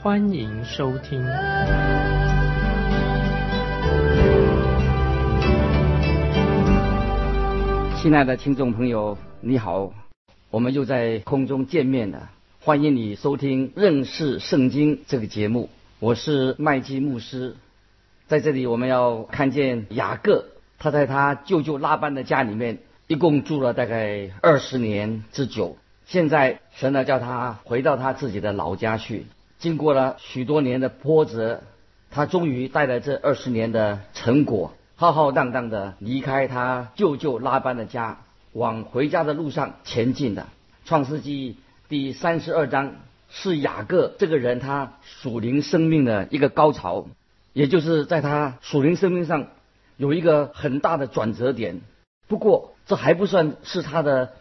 欢迎收听。亲爱的听众朋友，你好。我们又在空中见面了，欢迎你收听认识圣经这个节目。我是麦基牧师，在这里我们要看见雅各，他在他舅舅拉班的家里面，一共住了大概二十年之久。现在神呢叫他回到他自己的老家去，经过了许多年的波折，他终于带来这二十年的成果，浩浩荡荡的离开他舅舅拉班的家。往回家的路上前进的。创世纪第三十二章是雅各这个人他属灵生命的一个高潮，也就是在他属灵生命上有一个很大的转折点。不过这还不算是他的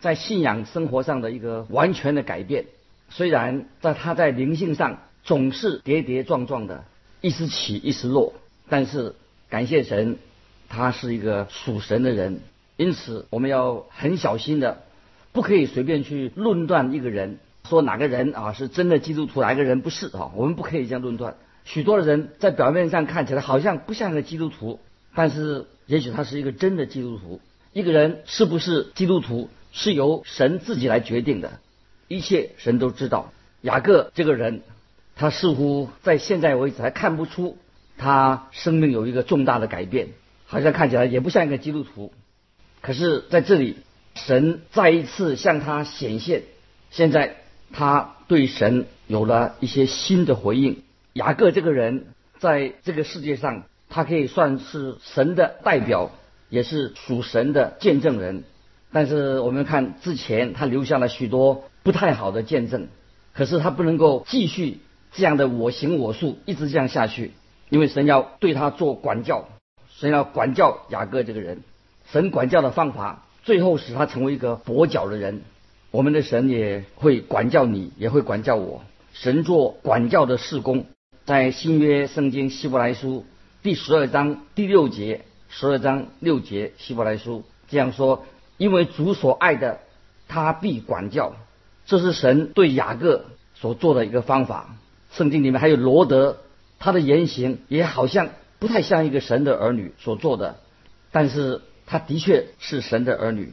在信仰生活上的一个完全的改变。虽然在他在灵性上总是跌跌撞撞的，一时起一时落，但是感谢神，他是一个属神的人。因此，我们要很小心的，不可以随便去论断一个人，说哪个人啊是真的基督徒，哪个人不是啊？我们不可以这样论断。许多的人在表面上看起来好像不像个基督徒，但是也许他是一个真的基督徒。一个人是不是基督徒，是由神自己来决定的，一切神都知道。雅各这个人，他似乎在现在为止还看不出他生命有一个重大的改变，好像看起来也不像一个基督徒。可是在这里，神再一次向他显现。现在他对神有了一些新的回应。雅各这个人在这个世界上，他可以算是神的代表，也是属神的见证人。但是我们看之前，他留下了许多不太好的见证。可是他不能够继续这样的我行我素，一直这样下去，因为神要对他做管教，神要管教雅各这个人。神管教的方法，最后使他成为一个跛脚的人。我们的神也会管教你，也会管教我。神做管教的事工，在新约圣经希伯来书第十二章第六节，十二章六节希伯来书这样说：因为主所爱的，他必管教。这是神对雅各所做的一个方法。圣经里面还有罗德，他的言行也好像不太像一个神的儿女所做的，但是。他的确是神的儿女，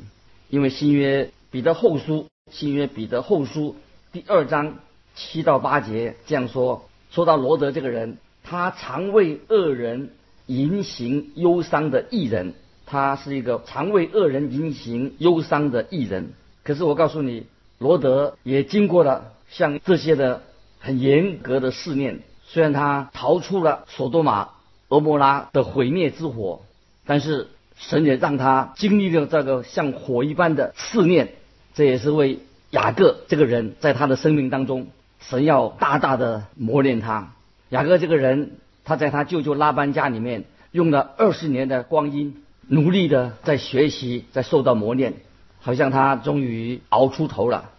因为新约彼得后书，新约彼得后书第二章七到八节这样说：说到罗德这个人，他常为恶人淫行忧伤的艺人，他是一个常为恶人淫行忧伤的艺人。可是我告诉你，罗德也经过了像这些的很严格的试炼，虽然他逃出了索多玛、俄摩拉的毁灭之火，但是。神也让他经历了这个像火一般的试炼，这也是为雅各这个人在他的生命当中，神要大大的磨练他。雅各这个人，他在他舅舅拉班家里面用了二十年的光阴，努力的在学习，在受到磨练，好像他终于熬出头了。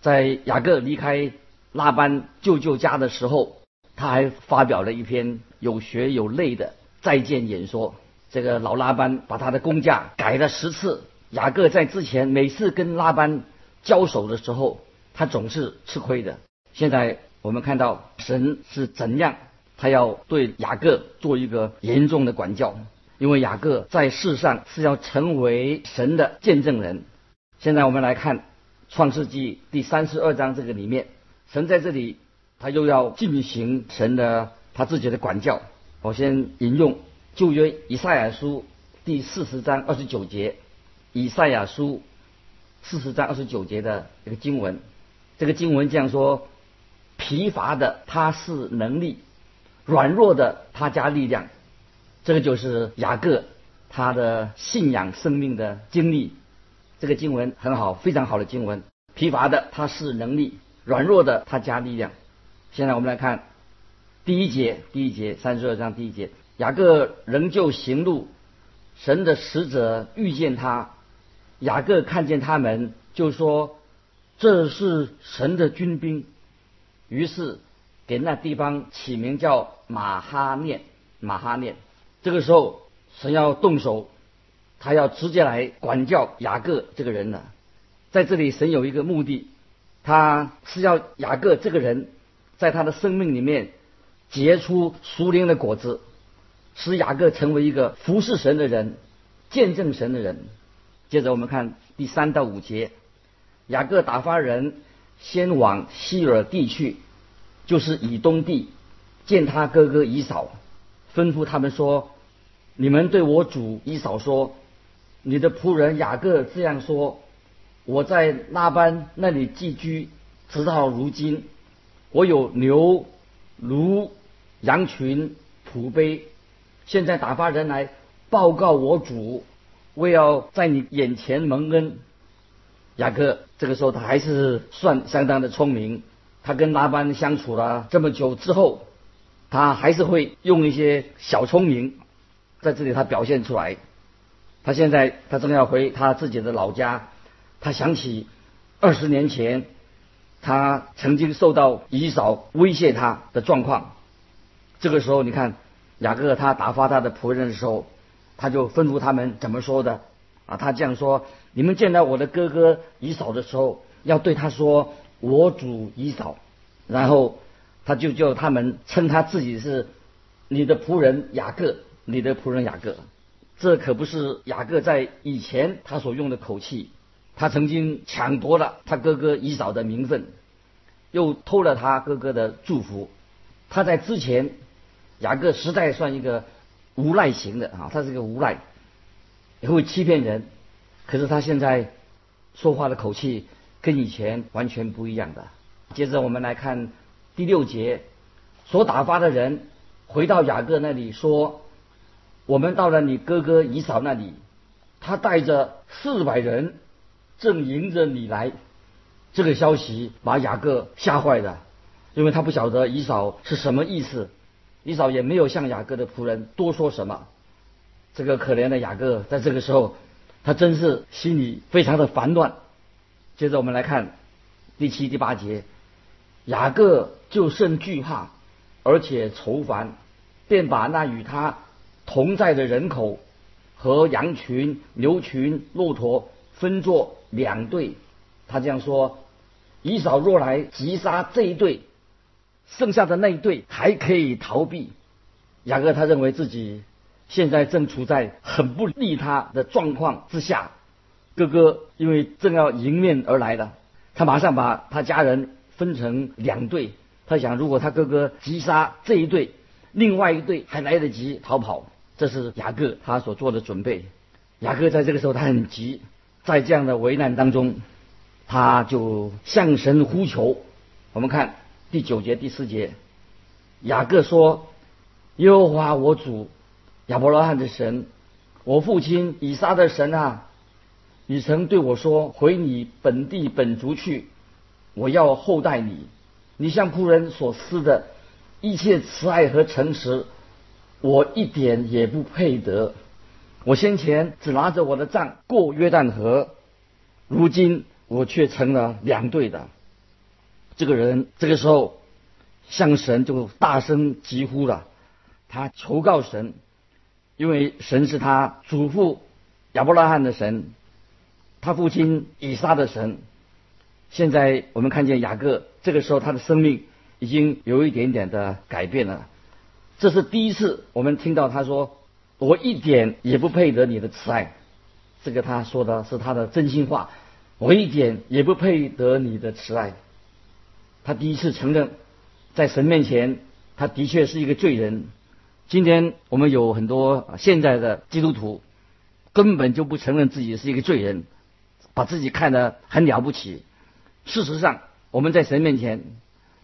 在雅各离开拉班舅舅家的时候，他还发表了一篇有血有泪的再见演说。这个老拉班把他的工价改了十次。雅各在之前每次跟拉班交手的时候，他总是吃亏的。现在我们看到神是怎样，他要对雅各做一个严重的管教，因为雅各在世上是要成为神的见证人。现在我们来看创世纪第三十二章这个里面，神在这里他又要进行神的他自己的管教。我先引用。旧约以赛亚书第四十章二十九节，以赛亚书四十章二十九节的一个经文，这个经文这样说：疲乏的他是能力，软弱的他加力量。这个就是雅各他的信仰生命的经历。这个经文很好，非常好的经文。疲乏的他是能力，软弱的他加力量。现在我们来看第一节，第一节，三十二章第一节，雅各仍旧行路，神的使者遇见他，雅各看见他们，就说这是神的军兵，于是给那地方起名叫马哈念，马哈念。这个时候，神要动手，他要直接来管教雅各这个人了。在这里，神有一个目的，他是要雅各这个人，在他的生命里面结出熟灵的果子，使雅各成为一个服侍神的人，见证神的人。接着我们看第三到五节，雅各打发人先往希尔地去，就是以东地，见他哥哥以扫。吩咐他们说：“你们对我主一扫说，你的仆人雅各这样说：我在拉班那里寄居，直到如今，我有牛、驴、羊群、仆碑。现在打发人来报告我主，为要在你眼前蒙恩。雅各这个时候他还是算相当的聪明，他跟拉班相处了这么久之后。”他还是会用一些小聪明，在这里他表现出来。他现在他正要回他自己的老家，他想起二十年前他曾经受到姨嫂威胁他的状况。这个时候，你看雅各他打发他的仆人的时候，他就吩咐他们怎么说的啊？他这样说：你们见到我的哥哥姨嫂的时候，要对他说：“我主姨嫂。”然后。他就叫他们称他自己是你的仆人雅各，你的仆人雅各，这可不是雅各在以前他所用的口气。他曾经抢夺了他哥哥以扫的名分，又偷了他哥哥的祝福。他在之前，雅各实在算一个无赖型的啊，他是个无赖，也会欺骗人。可是他现在说话的口气跟以前完全不一样的。接着我们来看。第六节，所打发的人回到雅各那里说：“我们到了你哥哥以扫那里，他带着四百人，正迎着你来。”这个消息把雅各吓坏了，因为他不晓得以扫是什么意思。以扫也没有向雅各的仆人多说什么。这个可怜的雅各在这个时候，他真是心里非常的烦乱。接着我们来看第七、第八节。雅各就甚惧怕，而且愁烦，便把那与他同在的人口和羊群、牛群、骆驼分作两队。他这样说：以扫若来击杀这一队，剩下的那一队还可以逃避。雅各他认为自己现在正处在很不利他的状况之下。哥哥因为正要迎面而来了，他马上把他家人。分成两队，他想，如果他哥哥击杀这一队，另外一队还来得及逃跑。这是雅各他所做的准备。雅各在这个时候他很急，在这样的危难当中，他就向神呼求。我们看第九节、第四节，雅各说：“耶和华我主亚伯拉罕的神，我父亲以撒的神啊，你曾对我说，回你本地本族去。”我要厚待你，你向仆人所施的一切慈爱和诚实，我一点也不配得。我先前只拿着我的杖过约旦河，如今我却成了两队的。这个人这个时候向神就大声疾呼了，他求告神，因为神是他祖父亚伯拉罕的神，他父亲以撒的神。现在我们看见雅各，这个时候他的生命已经有一点点的改变了。这是第一次我们听到他说：“我一点也不配得你的慈爱。”这个他说的是他的真心话。我一点也不配得你的慈爱。他第一次承认，在神面前，他的确是一个罪人。今天我们有很多现在的基督徒，根本就不承认自己是一个罪人，把自己看得很了不起。事实上，我们在神面前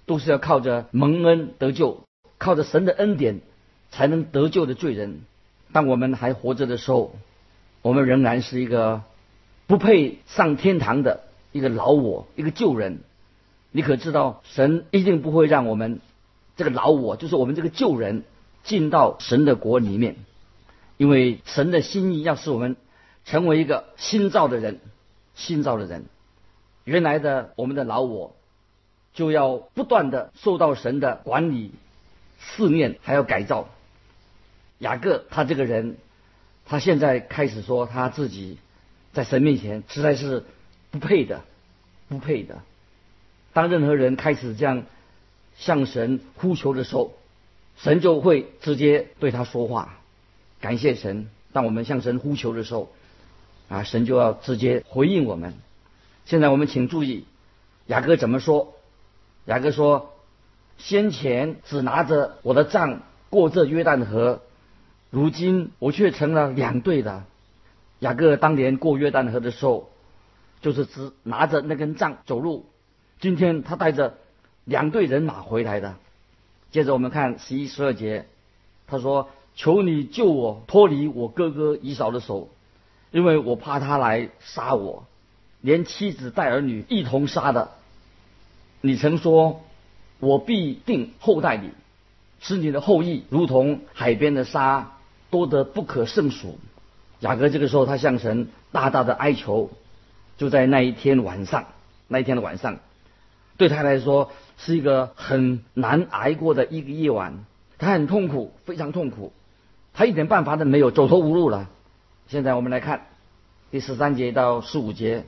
都是要靠着蒙恩得救，靠着神的恩典才能得救的罪人。当我们还活着的时候，我们仍然是一个不配上天堂的一个老我，一个旧人。你可知道，神一定不会让我们这个老我，就是我们这个旧人，进到神的国里面。因为神的心意要使我们成为一个新造的人，新造的人。原来的我们的老我，就要不断的受到神的管理、试炼，还要改造。雅各他这个人，他现在开始说他自己在神面前实在是不配的，不配的。当任何人开始这样向神呼求的时候，神就会直接对他说话。感谢神，当我们向神呼求的时候，啊，神就要直接回应我们。现在我们请注意，雅各怎么说？雅各说：“先前只拿着我的杖过这约旦河。”如今我却成了两队的。雅各当年过约旦河的时候，就是只拿着那根杖走路。今天他带着两队人马回来的。接着我们看十一、十二节，他说：“求你救我脱离我哥哥以扫的手，因为我怕他来杀我，连妻子带儿女一同杀的。你曾说，我必定厚待你，使你的后裔如同海边的沙。”多得不可胜数。雅各这个时候，他向神大大的哀求。就在那一天晚上，那一天的晚上，对他来说是一个很难挨过的一个夜晚。他很痛苦，非常痛苦，他一点办法都没有，走投无路了。现在我们来看第十三节到十五节。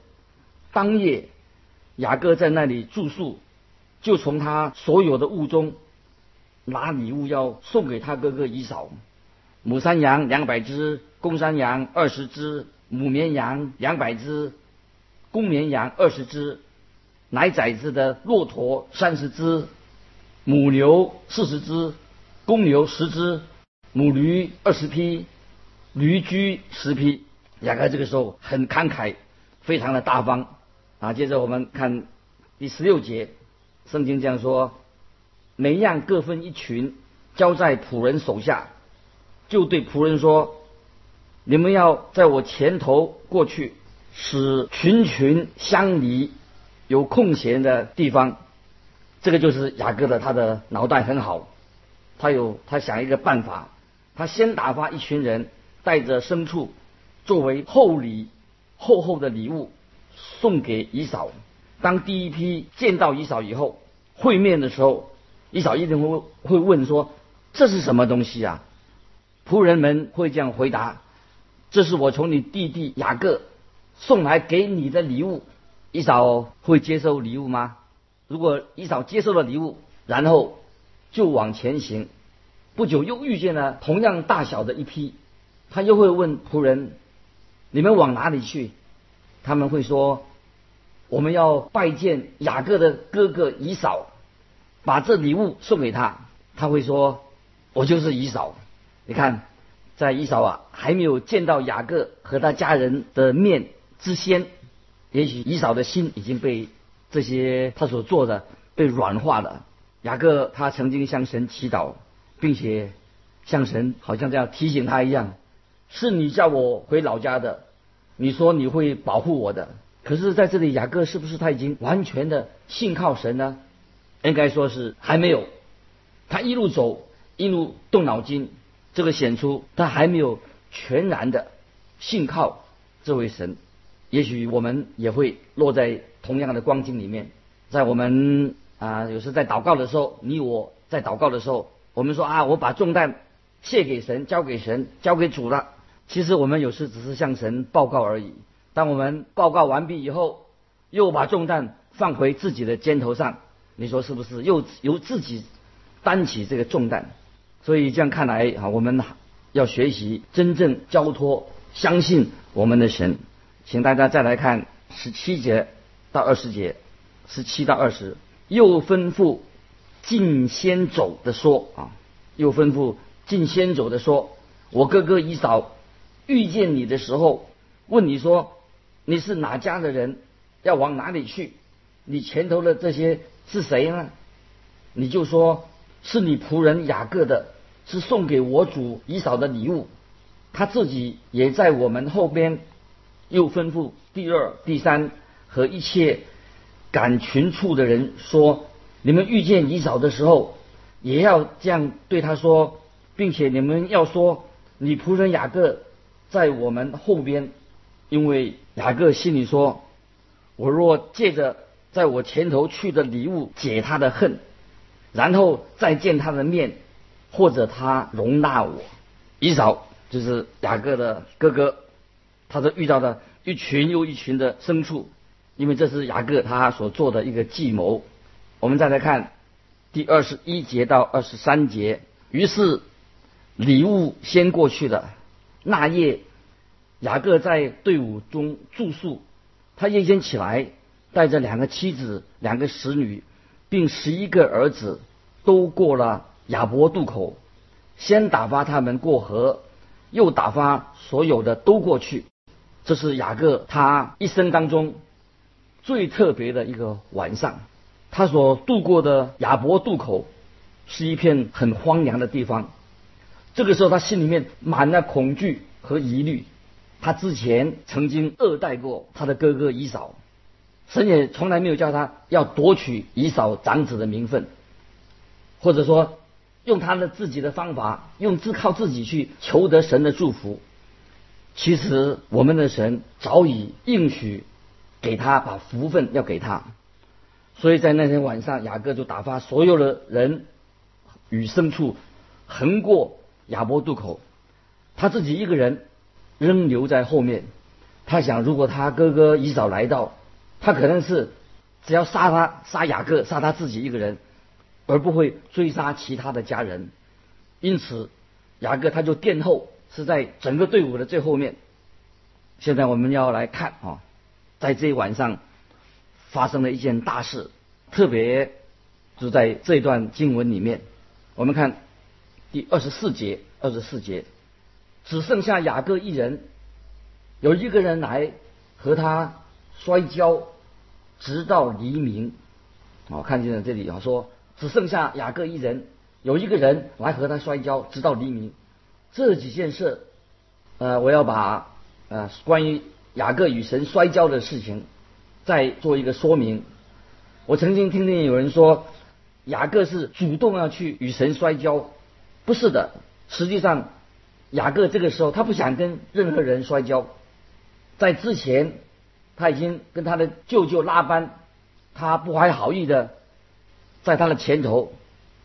当夜，雅各在那里住宿，就从他所有的物中拿礼物要送给他哥哥以扫。母山羊两百只，公山羊二十只，母绵羊两百只，公绵羊二十只，奶崽子的骆驼三十只，母牛四十只，公牛十只，母驴二十匹，驴驹十匹。雅各这个时候很慷慨，非常的大方啊。接着我们看第十六节，圣经这样说：每样各分一群，交在仆人手下。就对仆人说：“你们要在我前头过去，使群群相离，有空闲的地方。这个就是雅各的，他的脑袋很好，他有他想一个办法，他先打发一群人带着牲畜，作为厚礼厚厚的礼物送给姨嫂。当第一批见到姨嫂以后，会面的时候，姨嫂一定会会问说：这是什么东西啊？”仆人们会这样回答：“这是我从你弟弟雅各送来给你的礼物。”伊嫂会接受礼物吗？如果伊嫂接受了礼物，然后就往前行，不久又遇见了同样大小的一批，他又会问仆人：“你们往哪里去？”他们会说：“我们要拜见雅各的哥哥以扫，把这礼物送给他。”他会说：“我就是以扫。”你看，在伊扫啊还没有见到雅各和他家人的面之先，也许伊扫的心已经被这些他所做的被软化了。雅各他曾经向神祈祷，并且向神好像这样提醒他一样：是你叫我回老家的，你说你会保护我的。可是在这里，雅各是不是他已经完全的信靠神呢？应该说是还没有。他一路走，一路动脑筋。这个显出他还没有全然的信靠这位神，也许我们也会落在同样的光景里面。在我们啊，有时在祷告的时候，你我在祷告的时候，我们说啊，我把重担卸给神，交给神，交给主了。其实我们有时只是向神报告而已。当我们报告完毕以后，又把重担放回自己的肩头上，你说是不是？又由自己担起这个重担？所以这样看来啊，我们要学习真正交托、相信我们的神。请大家再来看十七节到二十节，十七到二十，又吩咐进先走的说啊，又吩咐进先走的说，我哥哥以扫遇见你的时候，问你说你是哪家的人，要往哪里去？你前头的这些是谁呢？你就说是你仆人雅各的。是送给我主以扫的礼物，他自己也在我们后边，又吩咐第二、第三和一切赶群畜的人说：你们遇见以扫的时候，也要这样对他说，并且你们要说，你仆人雅各在我们后边，因为雅各心里说，我若借着在我前头去的礼物解他的恨，然后再见他的面，或者他容纳我，以扫就是雅各的哥哥，他都遇到了一群又一群的牲畜，因为这是雅各他所做的一个计谋。我们再来看。第二十一节到二十三节，于是礼物先过去了。那夜，雅各在队伍中住宿。他夜间起来，带着两个妻子、两个使女，并十一个儿子，都过了亚伯渡口。先打发他们过河，又打发所有的都过去。这是雅各他一生当中最特别的一个晚上。他所度过的亚伯渡口是一片很荒凉的地方。这个时候，他心里面满了恐惧和疑虑。他之前曾经恶待过他的哥哥以扫，神也从来没有叫他要夺取以扫长子的名分，或者说用他的自己的方法，用自靠自己去求得神的祝福。其实，我们的神早已应许给他把福分要给他。所以在那天晚上，雅各就打发所有的人与牲畜横过亚伯渡口，他自己一个人仍留在后面。他想，如果他哥哥一早来到，他可能是只要杀他，杀雅各，杀他自己一个人，而不会追杀其他的家人。因此，雅各他就殿后，是在整个队伍的最后面。现在我们要来看啊，在这一晚上。发生了一件大事，特别是在这段经文里面，我们看第二十四节，二十四节只剩下雅各一人，有一个人来和他摔跤，直到黎明。我看见了这里啊，说只剩下雅各一人，有一个人来和他摔跤，直到黎明。这几件事，呃，我要把呃关于雅各与神摔跤的事情。再做一个说明，我曾经听见有人说，雅各是主动要去与神摔跤，不是的。实际上，雅各这个时候他不想跟任何人摔跤，在之前他已经跟他的舅舅拉班，他不怀好意的在他的前头，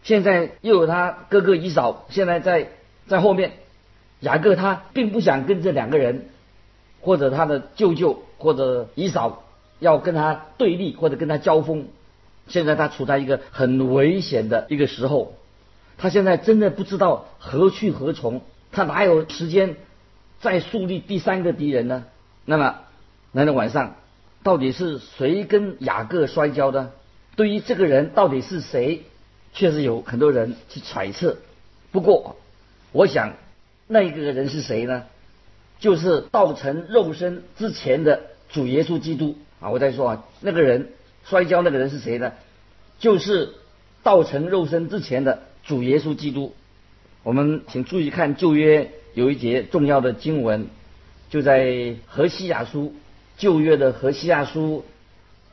现在又有他哥哥以扫，现在在在后面，雅各他并不想跟这两个人，或者他的舅舅或者以扫。要跟他对立或者跟他交锋，现在他处在一个很危险的一个时候，他现在真的不知道何去何从，他哪有时间再树立第三个敌人呢？那么，那天晚上到底是谁跟雅各摔跤的？对于这个人到底是谁，确实有很多人去揣测。不过，我想那一个人是谁呢？就是道成肉身之前的主耶稣基督。啊，我再说啊，那个人摔跤那个人是谁呢？就是道成肉身之前的主耶稣基督。我们请注意看旧约有一节重要的经文，就在何西亚书旧约的何西亚书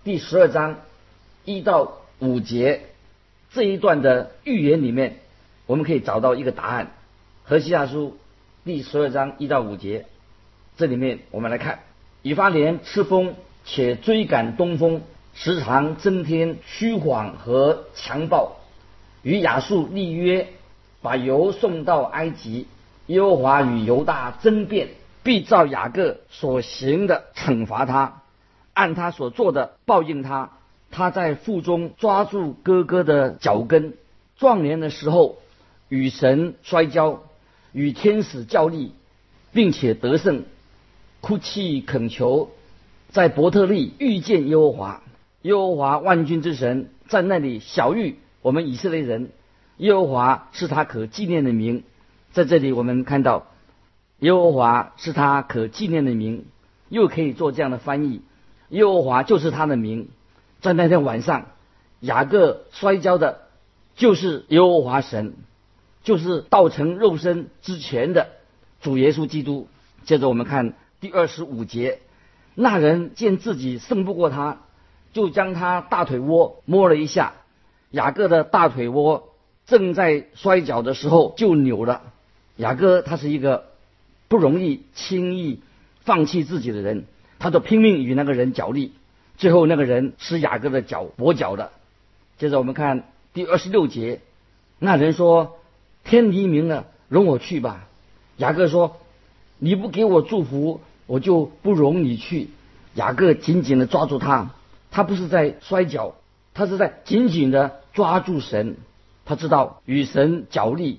第十二章一到五节这一段的预言里面，我们可以找到一个答案。何西亚书第十二章一到五节，这里面我们来看以法莲吃风。且追赶东风，时常增添虚谎和强暴，与亚述立约，把油送到埃及。耶和华与犹大争辩，必照雅各所行的惩罚他，按他所做的报应他。他在腹中抓住哥哥的脚跟，壮年的时候与神摔跤，与天使较力，并且得胜，哭泣恳求。在伯特利遇见耶和华，耶和华万军之神在那里小遇我们以色列人。耶和华是他可纪念的名，在这里我们看到耶和华是他可纪念的名，又可以做这样的翻译：耶和华就是他的名。在那天晚上，雅各摔跤的，就是耶和华神，就是道成肉身之前的主耶稣基督。接着我们看第二十五节。那人见自己胜不过他，就将他大腿窝摸了一下。雅各的大腿窝正在摔跤的时候就扭了。雅各他是一个不容易轻易放弃自己的人，他就拼命与那个人角力，最后那个人是雅各的脚跛脚的。接着我们看第二十六节，那人说：“天黎明了，容我去吧。”雅各说：“你不给我祝福，我就不容你去。”雅各紧紧的抓住他，他不是在摔跤，他是在紧紧的抓住神。他知道与神角力、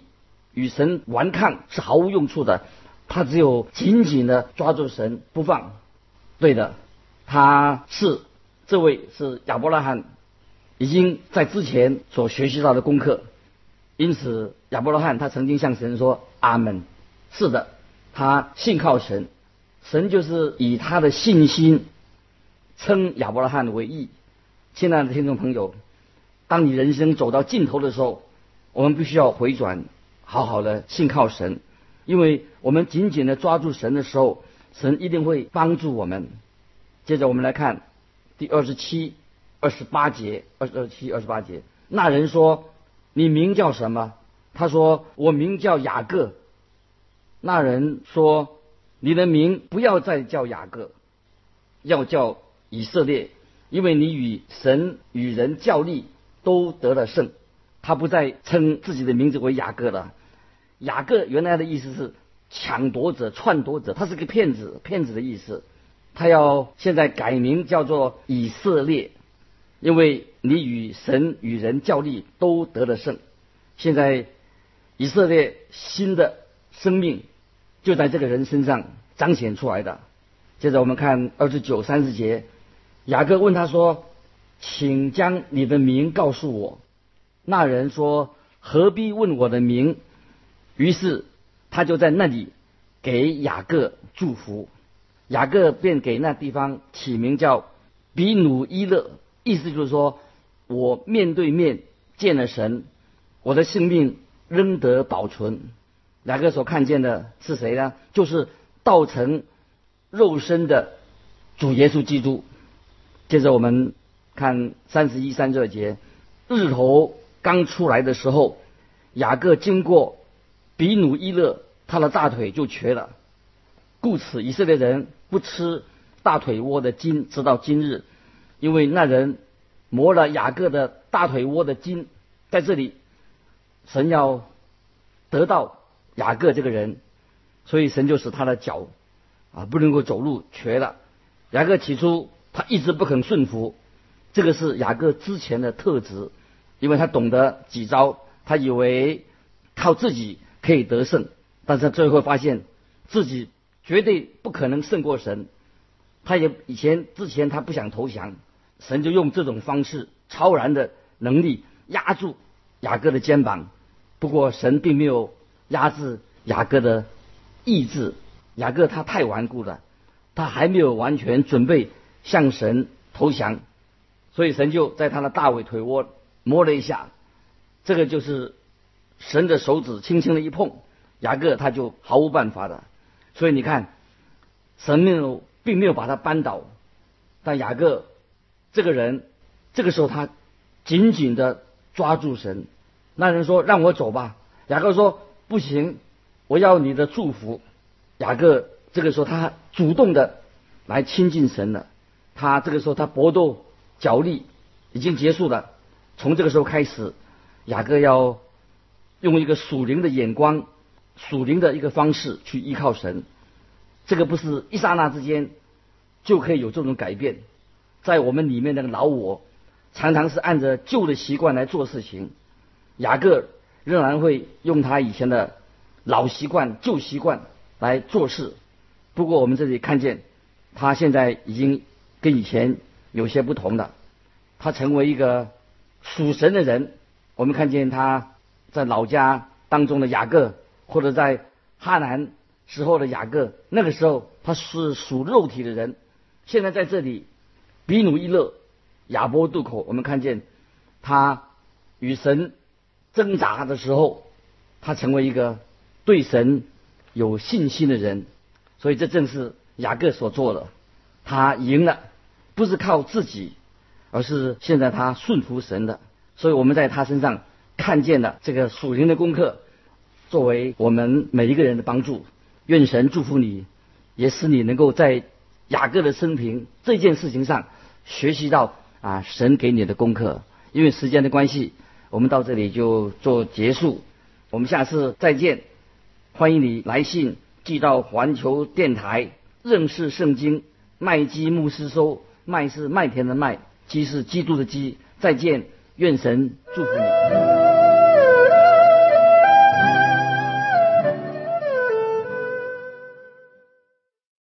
与神顽抗是毫无用处的，他只有紧紧的抓住神不放。对的，他是这位是亚伯拉罕已经在之前所学习到的功课，因此亚伯拉罕他曾经向神说：“阿门。”是的，他信靠神。神就是以他的信心称亚伯拉罕为义。亲爱的听众朋友，当你人生走到尽头的时候，我们必须要回转，好好的信靠神，因为我们紧紧的抓住神的时候，神一定会帮助我们。接着我们来看第二十七、二十八节，二十七、二十八节。那人说：“你名叫什么？”他说：“我名叫雅各。”那人说。你的名不要再叫雅各，要叫以色列，因为你与神与人较力都得了胜。他不再称自己的名字为雅各了。雅各原来的意思是抢夺者、篡夺者，他是个骗子，骗子的意思。他要现在改名叫做以色列，因为你与神与人较力都得了胜。现在以色列新的生命。就在这个人身上彰显出来的。接着我们看二十九、三十节，雅各问他说：“请将你的名告诉我。”那人说：“何必问我的名？”于是他就在那里给雅各祝福。雅各便给那地方起名叫比努伊勒，意思就是说我面对面见了神，我的性命仍得保存。雅各所看见的是谁呢？就是道成肉身的主耶稣基督。接着我们看三十一、三十二节，日头刚出来的时候，雅各经过比努伊勒，他的大腿就瘸了。故此，以色列人不吃大腿窝的筋，直到今日，因为那人磨了雅各的大腿窝的筋，在这里，神要得到。雅各这个人，所以神就使他的脚啊不能够走路瘸了。雅各起初他一直不肯顺服，这个是雅各之前的特质，因为他懂得几招，他以为靠自己可以得胜，但是最后发现自己绝对不可能胜过神。他也以前之前他不想投降，神就用这种方式超然的能力压住雅各的肩膀。不过神并没有。压制雅各的意志，雅各他太顽固了，他还没有完全准备向神投降，所以神就在他的大尾腿窝摸了一下，这个就是神的手指轻轻的一碰，雅各他就毫无办法的。所以你看，神没有并没有把他扳倒，但雅各这个人这个时候他紧紧的抓住神。那人说：“让我走吧。”雅各说。不行，我要你的祝福。雅各这个时候他主动的来亲近神了。他这个时候他搏斗角力已经结束了。从这个时候开始，雅各要用一个属灵的眼光、属灵的一个方式去依靠神。这个不是一刹那之间就可以有这种改变。在我们里面那个老我，常常是按着旧的习惯来做事情。雅各。仍然会用他以前的老习惯、旧习惯来做事。不过我们这里看见，他现在已经跟以前有些不同的。他成为一个属神的人。我们看见他在老家当中的雅各，或者在哈南时候的雅各，那个时候他是属肉体的人。现在在这里，比努伊勒、亚波渡口，我们看见他与神。挣扎的时候，他成为一个对神有信心的人，所以这正是雅各所做的。他赢了，不是靠自己，而是现在他顺服神的。所以我们在他身上看见了这个属灵的功课，作为我们每一个人的帮助。愿神祝福你，也使你能够在雅各的生平这件事情上学习到啊神给你的功课。因为时间的关系，我们到这里就做结束。我们下次再见。欢迎你来信寄到环球电台认识圣经麦基牧师收。麦是麦田的麦，基是基督的基。再见，愿神祝福你。